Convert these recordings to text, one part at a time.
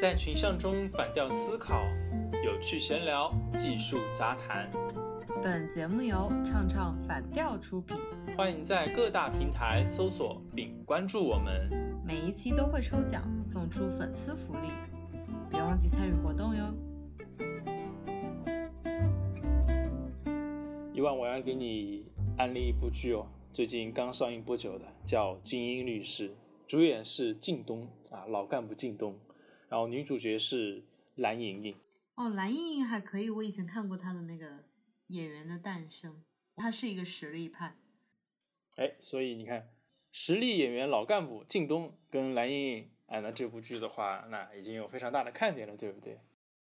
在群像中反调思考，有趣闲聊，技术杂谈。本节目由唱唱反调出品，欢迎在各大平台搜索并关注我们。每一期都会抽奖送出粉丝福利，别忘记参与活动哟。一万，我要给你安利一部剧哦，最近刚上映不久的，叫《精英律师》，主演是靳东啊，老干部靳东。然后女主角是蓝盈莹哦，蓝盈莹还可以，我以前看过她的那个《演员的诞生》，她是一个实力派。哎，所以你看，实力演员老干部靳东跟蓝盈莹，哎，那这部剧的话，那已经有非常大的看点了，对不对？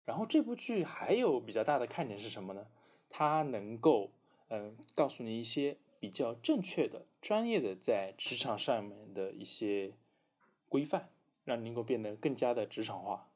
然后这部剧还有比较大的看点是什么呢？它能够嗯告诉你一些比较正确的、专业的在职场上面的一些规范。让你能够变得更加的职场化。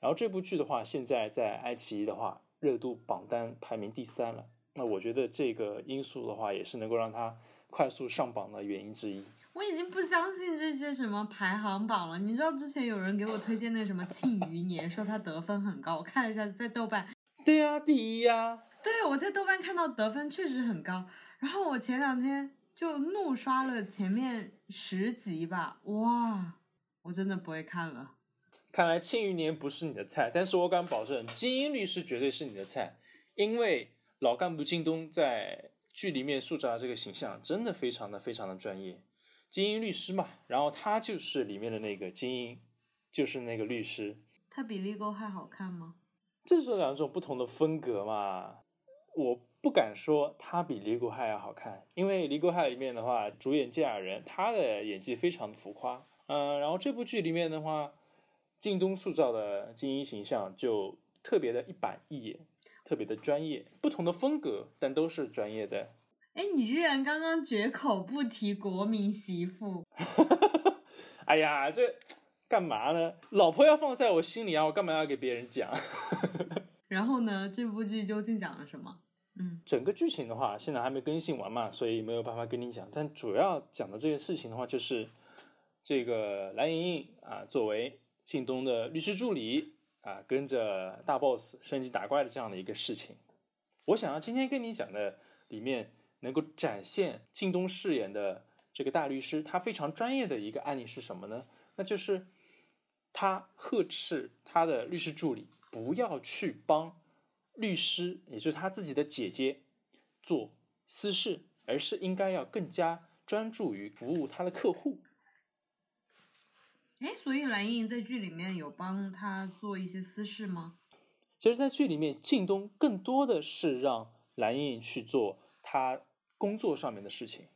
然后这部剧的话，现在在爱奇艺的话，热度榜单排名第三了。那我觉得这个因素的话，也是能够让它快速上榜的原因之一。我已经不相信这些什么排行榜了。你知道之前有人给我推荐那什么《庆余年》，说它得分很高。我看了一下，在豆瓣，对呀，第一呀。对，我在豆瓣看到得分确实很高。然后我前两天就怒刷了前面十集吧，哇！我真的不会看了。看来《庆余年》不是你的菜，但是我敢保证，《精英律师》绝对是你的菜，因为老干部靳东在剧里面塑造的这个形象真的非常的非常的专业。精英律师嘛，然后他就是里面的那个精英，就是那个律师。他比《立沟还好看吗？这是两种不同的风格嘛。我不敢说他比《离沟还要好看，因为《离沟害》里面的话，主演健雅人，他的演技非常的浮夸。嗯，然后这部剧里面的话，靳东塑造的精英形象就特别的一板一眼，特别的专业，不同的风格，但都是专业的。哎，你居然刚刚绝口不提国民媳妇？哎呀，这干嘛呢？老婆要放在我心里啊，我干嘛要给别人讲？然后呢，这部剧究竟讲了什么？嗯，整个剧情的话，现在还没更新完嘛，所以没有办法跟你讲。但主要讲的这个事情的话，就是。这个蓝莹莹啊，作为靳东的律师助理啊，跟着大 boss 升级打怪的这样的一个事情，我想要今天跟你讲的里面能够展现靳东饰演的这个大律师他非常专业的一个案例是什么呢？那就是他呵斥他的律师助理不要去帮律师，也就是他自己的姐姐做私事，而是应该要更加专注于服务他的客户。哎，所以蓝盈莹在剧里面有帮他做一些私事吗？其实，在剧里面，靳东更多的是让蓝盈莹去做他工作上面的事情，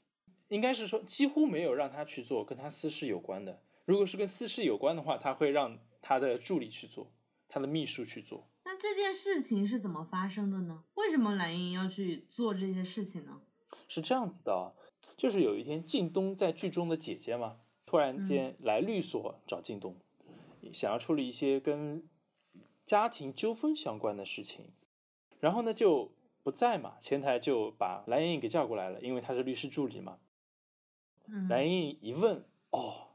应该是说几乎没有让他去做跟他私事有关的。如果是跟私事有关的话，他会让他的助理去做，他的秘书去做。那这件事情是怎么发生的呢？为什么蓝盈莹要去做这些事情呢？是这样子的，啊就是有一天，靳东在剧中的姐姐嘛。突然间来律所找靳东，想要处理一些跟家庭纠纷相关的事情，然后呢就不在嘛，前台就把蓝莹莹给叫过来了，因为她是律师助理嘛。蓝莹莹一问，哦，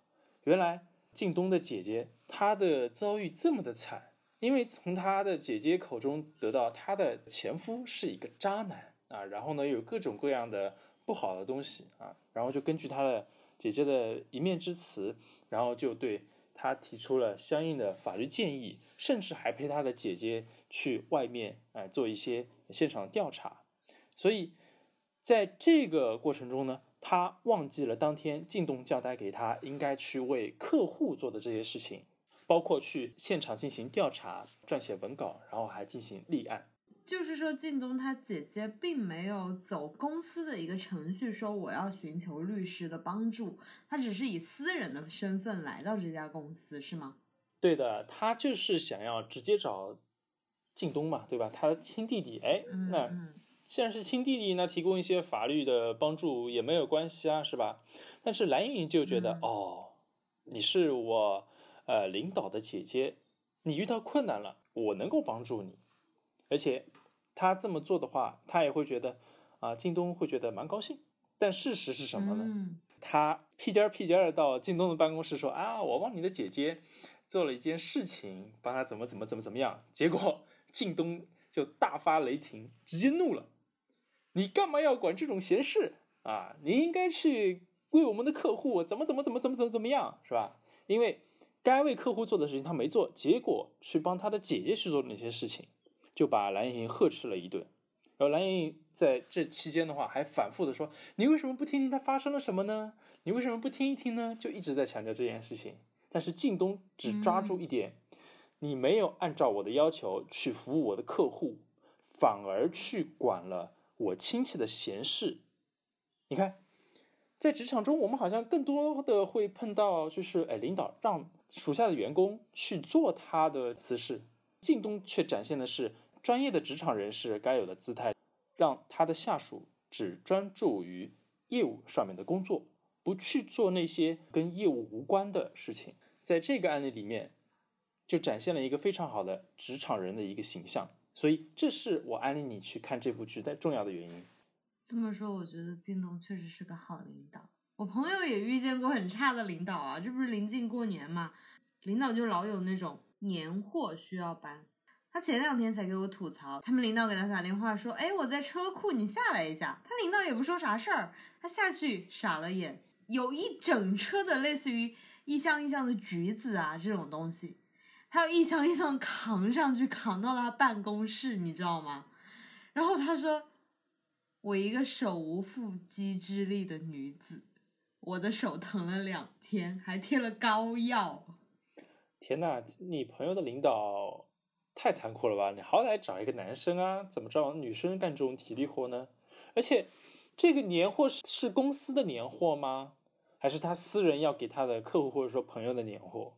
原来靳东的姐姐她的遭遇这么的惨，因为从她的姐姐口中得到她的前夫是一个渣男啊，然后呢有各种各样的不好的东西啊，然后就根据她的。姐姐的一面之词，然后就对他提出了相应的法律建议，甚至还陪他的姐姐去外面啊做一些现场调查。所以在这个过程中呢，他忘记了当天靳东交代给他应该去为客户做的这些事情，包括去现场进行调查、撰写文稿，然后还进行立案。就是说，靳东他姐姐并没有走公司的一个程序，说我要寻求律师的帮助，他只是以私人的身份来到这家公司，是吗？对的，他就是想要直接找靳东嘛，对吧？他亲弟弟，哎，那既然是亲弟弟，那提供一些法律的帮助也没有关系啊，是吧？但是蓝莹莹就觉得，哦，你是我呃领导的姐姐，你遇到困难了，我能够帮助你。而且他这么做的话，他也会觉得啊，靳东会觉得蛮高兴。但事实是什么呢？他屁颠儿屁颠儿到靳东的办公室说啊，我帮你的姐姐做了一件事情，帮她怎么怎么怎么怎么样。结果靳东就大发雷霆，直接怒了：“你干嘛要管这种闲事啊？你应该去为我们的客户怎么怎么怎么怎么怎么怎么样，是吧？因为该为客户做的事情他没做，结果去帮他的姐姐去做那些事情，就把蓝盈莹呵斥了一顿。然后蓝盈莹在这期间的话，还反复的说：“你为什么不听听他发生了什么呢？你为什么不听一听呢？”就一直在强调这件事情。但是靳东只抓住一点，你没有按照我的要求去服务我的客户，反而去管了我亲戚的闲事。你看，在职场中，我们好像更多的会碰到，就是哎，领导让属下的员工去做他的私事，靳东却展现的是。专业的职场人士该有的姿态，让他的下属只专注于业务上面的工作，不去做那些跟业务无关的事情。在这个案例里面，就展现了一个非常好的职场人的一个形象。所以，这是我安利你去看这部剧的重要的原因。这么说，我觉得靳东确实是个好领导。我朋友也遇见过很差的领导啊，这不是临近过年嘛，领导就老有那种年货需要搬。他前两天才给我吐槽，他们领导给他打电话说：“哎，我在车库，你下来一下。”他领导也不说啥事儿，他下去傻了眼，有一整车的类似于一箱一箱的橘子啊这种东西，他要一箱一箱扛上去，扛到他办公室，你知道吗？然后他说：“我一个手无缚鸡之力的女子，我的手疼了两天，还贴了膏药。”天呐，你朋友的领导。太残酷了吧！你好歹找一个男生啊，怎么着女生干这种体力活呢？而且，这个年货是是公司的年货吗？还是他私人要给他的客户或者说朋友的年货？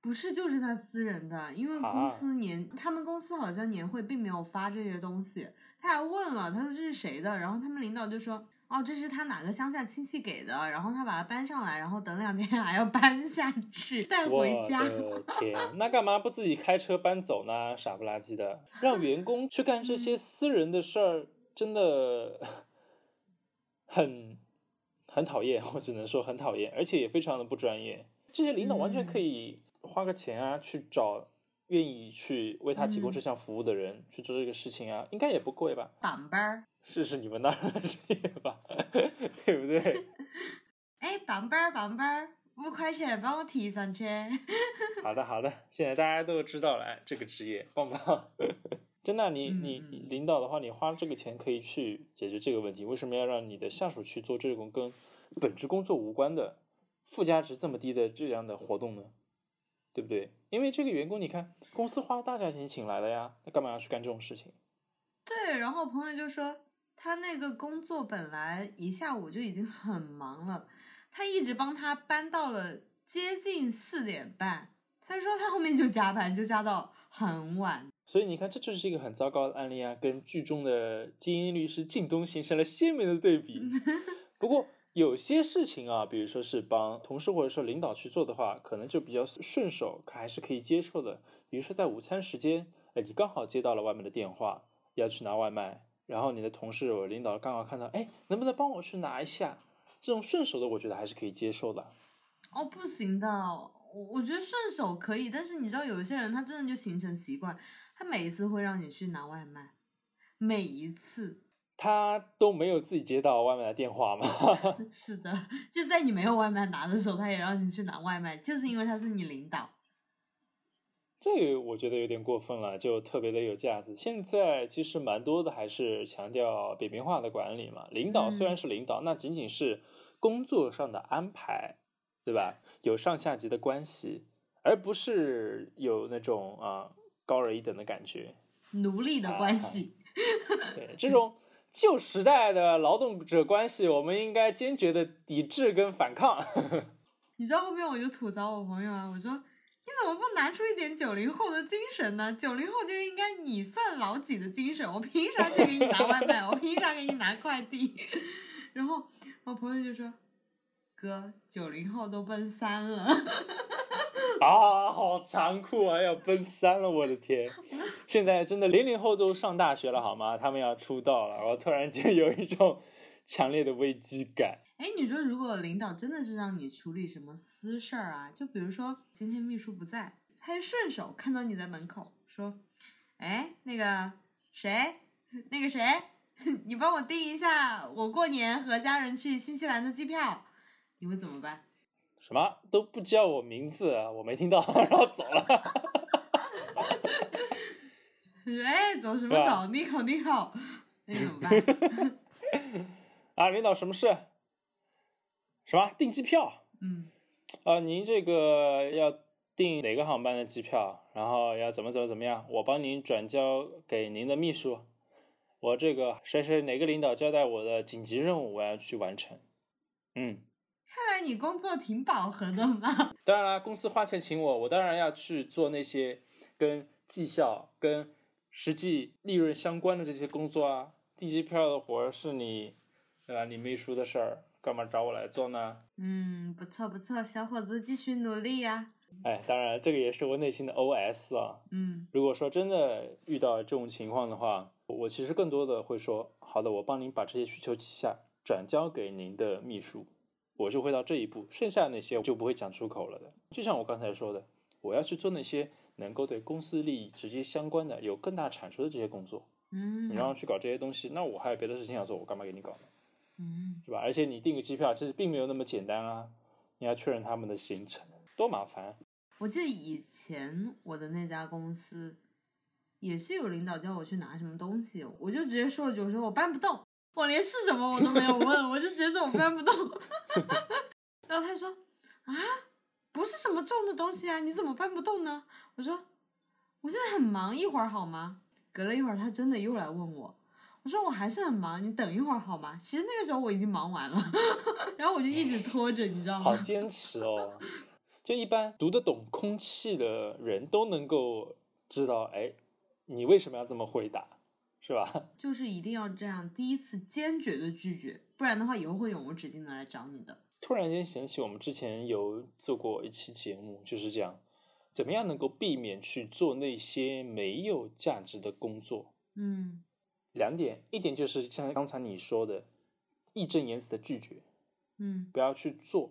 不是，就是他私人的，因为公司年，他们公司好像年会并没有发这些东西。他还问了，他说这是谁的？然后他们领导就说。哦，这是他哪个乡下亲戚给的，然后他把它搬上来，然后等两天 还要搬下去带回家。我的 天，那干嘛不自己开车搬走呢？傻不拉几的，让员工去干这些私人的事儿，真的很很讨厌。我只能说很讨厌，而且也非常的不专业。这些领导完全可以花个钱啊，去找愿意去为他提供这项服务的人去做这个事情啊，应该也不贵吧？板板儿。试试你们那儿的职业吧，对不对？哎，板板儿板板儿，五块钱帮我提上去。好的好的，现在大家都知道了，这个职业棒不棒？真的，你你领导的话，你花这个钱可以去解决这个问题，为什么要让你的下属去做这种跟本职工作无关的附加值这么低的这样的活动呢？对不对？因为这个员工，你看公司花大价钱请来的呀，那干嘛要去干这种事情？对，然后朋友就说。他那个工作本来一下午就已经很忙了，他一直帮他搬到了接近四点半。他说他后面就加班，就加到很晚。所以你看，这就是一个很糟糕的案例啊，跟剧中的精英律师靳东形成了鲜明的对比。不过有些事情啊，比如说是帮同事或者说领导去做的话，可能就比较顺手，还是可以接受的。比如说在午餐时间，哎，你刚好接到了外面的电话，要去拿外卖。然后你的同事、我领导刚好看到，哎，能不能帮我去拿一下？这种顺手的，我觉得还是可以接受的。哦，不行的，我我觉得顺手可以，但是你知道，有一些人他真的就形成习惯，他每一次会让你去拿外卖，每一次他都没有自己接到外卖的电话吗？是的，就在你没有外卖拿的时候，他也让你去拿外卖，就是因为他是你领导。这个我觉得有点过分了，就特别的有架子。现在其实蛮多的还是强调扁平化的管理嘛。领导虽然是领导，那仅仅是工作上的安排，对吧？有上下级的关系，而不是有那种啊高人一等的感觉。奴隶的关系。对这种旧时代的劳动者关系，我们应该坚决的抵制跟反抗。你知道后面我就吐槽我朋友啊，我说。你怎么不拿出一点九零后的精神呢？九零后就应该你算老几的精神？我凭啥去给你拿外卖？我凭啥给你拿快递？然后我朋友就说：“哥，九零后都奔三了。”啊，好残酷啊！要奔三了，我的天！现在真的零零后都上大学了好吗？他们要出道了，我突然间有一种强烈的危机感。哎，你说如果领导真的是让你处理什么私事儿啊，就比如说今天秘书不在，他就顺手看到你在门口说：“哎，那个谁，那个谁，你帮我订一下我过年和家人去新西兰的机票。”你会怎么办？什么都不叫我名字，我没听到，然后走了。哎，走什么走？你好，你好，那怎么办？啊，领导，什么事？什么订机票？嗯，啊，您这个要订哪个航班的机票？然后要怎么怎么怎么样？我帮您转交给您的秘书。我这个谁谁哪个领导交代我的紧急任务，我要去完成。嗯，看来你工作挺饱和的嘛。当然啦，公司花钱请我，我当然要去做那些跟绩效、跟实际利润相关的这些工作啊。订机票的活是你，对吧？你秘书的事儿。干嘛找我来做呢？嗯，不错不错，小伙子继续努力呀。哎，当然，这个也是我内心的 OS 啊。嗯，如果说真的遇到这种情况的话，我其实更多的会说，好的，我帮您把这些需求记下，转交给您的秘书，我就会到这一步，剩下那些就不会讲出口了的。就像我刚才说的，我要去做那些能够对公司利益直接相关的、有更大产出的这些工作。嗯，你让我去搞这些东西，那我还有别的事情要做，我干嘛给你搞呢？嗯，是吧？而且你订个机票，其实并没有那么简单啊！你要确认他们的行程，多麻烦。我记得以前我的那家公司，也是有领导叫我去拿什么东西，我就直接说了句：“我说我搬不动，我连是什么我都没有问，我就直接说我搬不动。”然后他说：“啊，不是什么重的东西啊，你怎么搬不动呢？”我说：“我现在很忙，一会儿好吗？”隔了一会儿，他真的又来问我。我说我还是很忙，你等一会儿好吗？其实那个时候我已经忙完了，然后我就一直拖着，你知道吗？好坚持哦！就一般读得懂空气的人都能够知道，哎，你为什么要这么回答，是吧？就是一定要这样，第一次坚决的拒绝，不然的话以后会永无止境的来找你的。突然间想起我们之前有做过一期节目，就是这样，怎么样能够避免去做那些没有价值的工作？嗯。两点，一点就是像刚才你说的，义正言辞的拒绝，嗯，不要去做；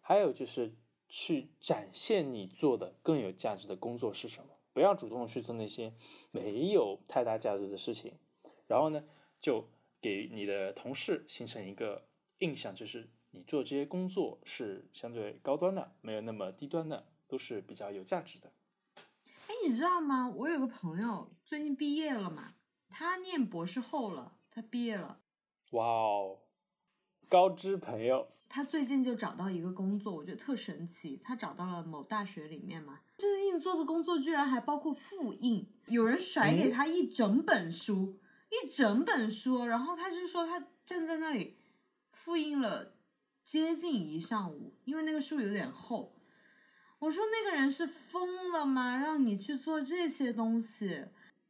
还有就是去展现你做的更有价值的工作是什么，不要主动去做那些没有太大价值的事情。然后呢，就给你的同事形成一个印象，就是你做这些工作是相对高端的，没有那么低端的，都是比较有价值的。哎，你知道吗？我有个朋友最近毕业了嘛。他念博士后了，他毕业了。哇哦，高知朋友。他最近就找到一个工作，我觉得特神奇。他找到了某大学里面嘛，最近做的工作居然还包括复印。有人甩给他一整本书，一整本书，然后他就说他站在那里复印了接近一上午，因为那个书有点厚。我说那个人是疯了吗？让你去做这些东西？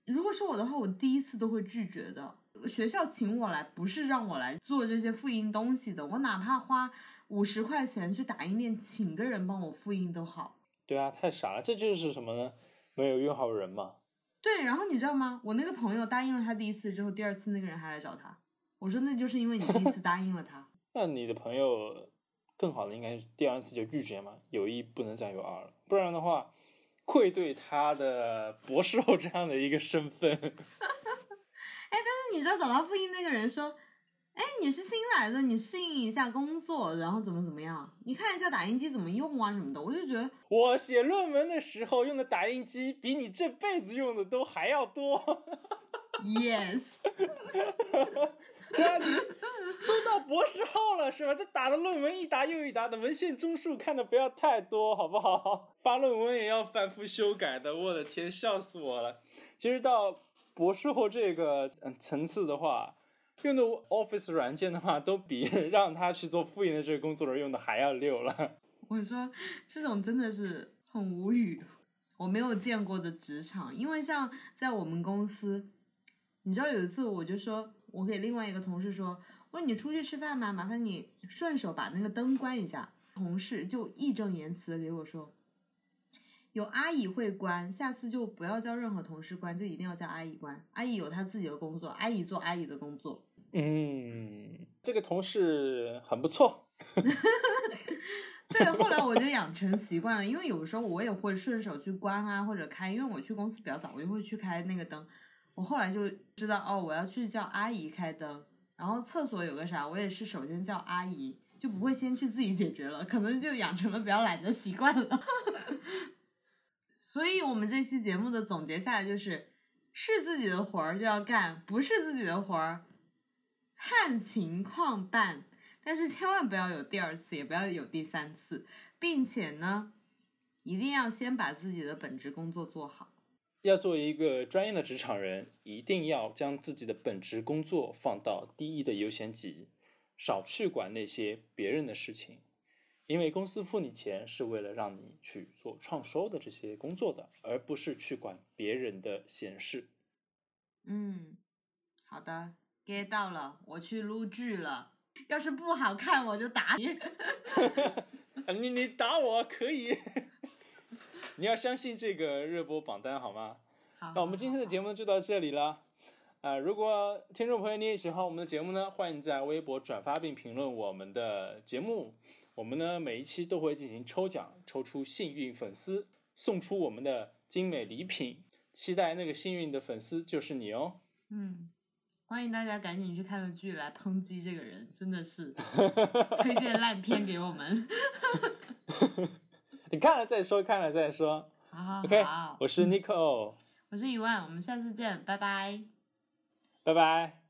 如果是我的话，我第一次都会拒绝的。学校请我来，不是让我来做这些复印东西的。我哪怕花五十块钱去打印店，请个人帮我复印都好。对啊，太傻了，这就是什么呢？没有用好人嘛。对，然后你知道吗？我那个朋友答应了他第一次之后，第二次那个人还来找他。我说那就是因为你第一次答应了他。那你的朋友更好的应该是第二次就拒绝嘛，有一不能再有二了，不然的话。愧对他的博士后这样的一个身份。哎，但是你知道找他复印那个人说：“哎，你是新来的，你适应一下工作，然后怎么怎么样？你看一下打印机怎么用啊什么的。”我就觉得我写论文的时候用的打印机比你这辈子用的都还要多。Yes。对你都到博士后了是吧？这打的论文一沓又一沓的，文献综述看的不要太多，好不好？发论文也要反复修改的，我的天，笑死我了。其实到博士后这个层次的话，用的 Office 软件的话，都比让他去做复印的这个工作人用的还要溜了。我说这种真的是很无语，我没有见过的职场，因为像在我们公司，你知道有一次我就说。我给另外一个同事说：“我说你出去吃饭嘛，麻烦你顺手把那个灯关一下。”同事就义正言辞的给我说：“有阿姨会关，下次就不要叫任何同事关，就一定要叫阿姨关。阿姨有她自己的工作，阿姨做阿姨的工作。”嗯，这个同事很不错。对，后来我就养成习惯了，因为有时候我也会顺手去关啊或者开，因为我去公司比较早，我就会去开那个灯。我后来就知道哦，我要去叫阿姨开灯，然后厕所有个啥，我也是首先叫阿姨，就不会先去自己解决了，可能就养成了比较懒的习惯了。所以，我们这期节目的总结下来就是：是自己的活儿就要干，不是自己的活儿看情况办。但是千万不要有第二次，也不要有第三次，并且呢，一定要先把自己的本职工作做好。要做一个专业的职场人，一定要将自己的本职工作放到第一的优先级，少去管那些别人的事情。因为公司付你钱是为了让你去做创收的这些工作的，而不是去管别人的闲事。嗯，好的，get 到了，我去录剧了。要是不好看，我就打你。你你打我可以，你要相信这个热播榜单好吗？好，那我们今天的节目就到这里了。啊，如果听众朋友你也喜欢我们的节目呢，欢迎在微博转发并评论我们的节目。我们呢每一期都会进行抽奖，抽出幸运粉丝，送出我们的精美礼品。期待那个幸运的粉丝就是你哦。嗯。欢迎大家赶紧去看个剧来抨击这个人，真的是推荐烂片给我们。你看了再说，看了再说。好，OK，我是 Nico，我是一万，我们下次见，拜拜，拜拜。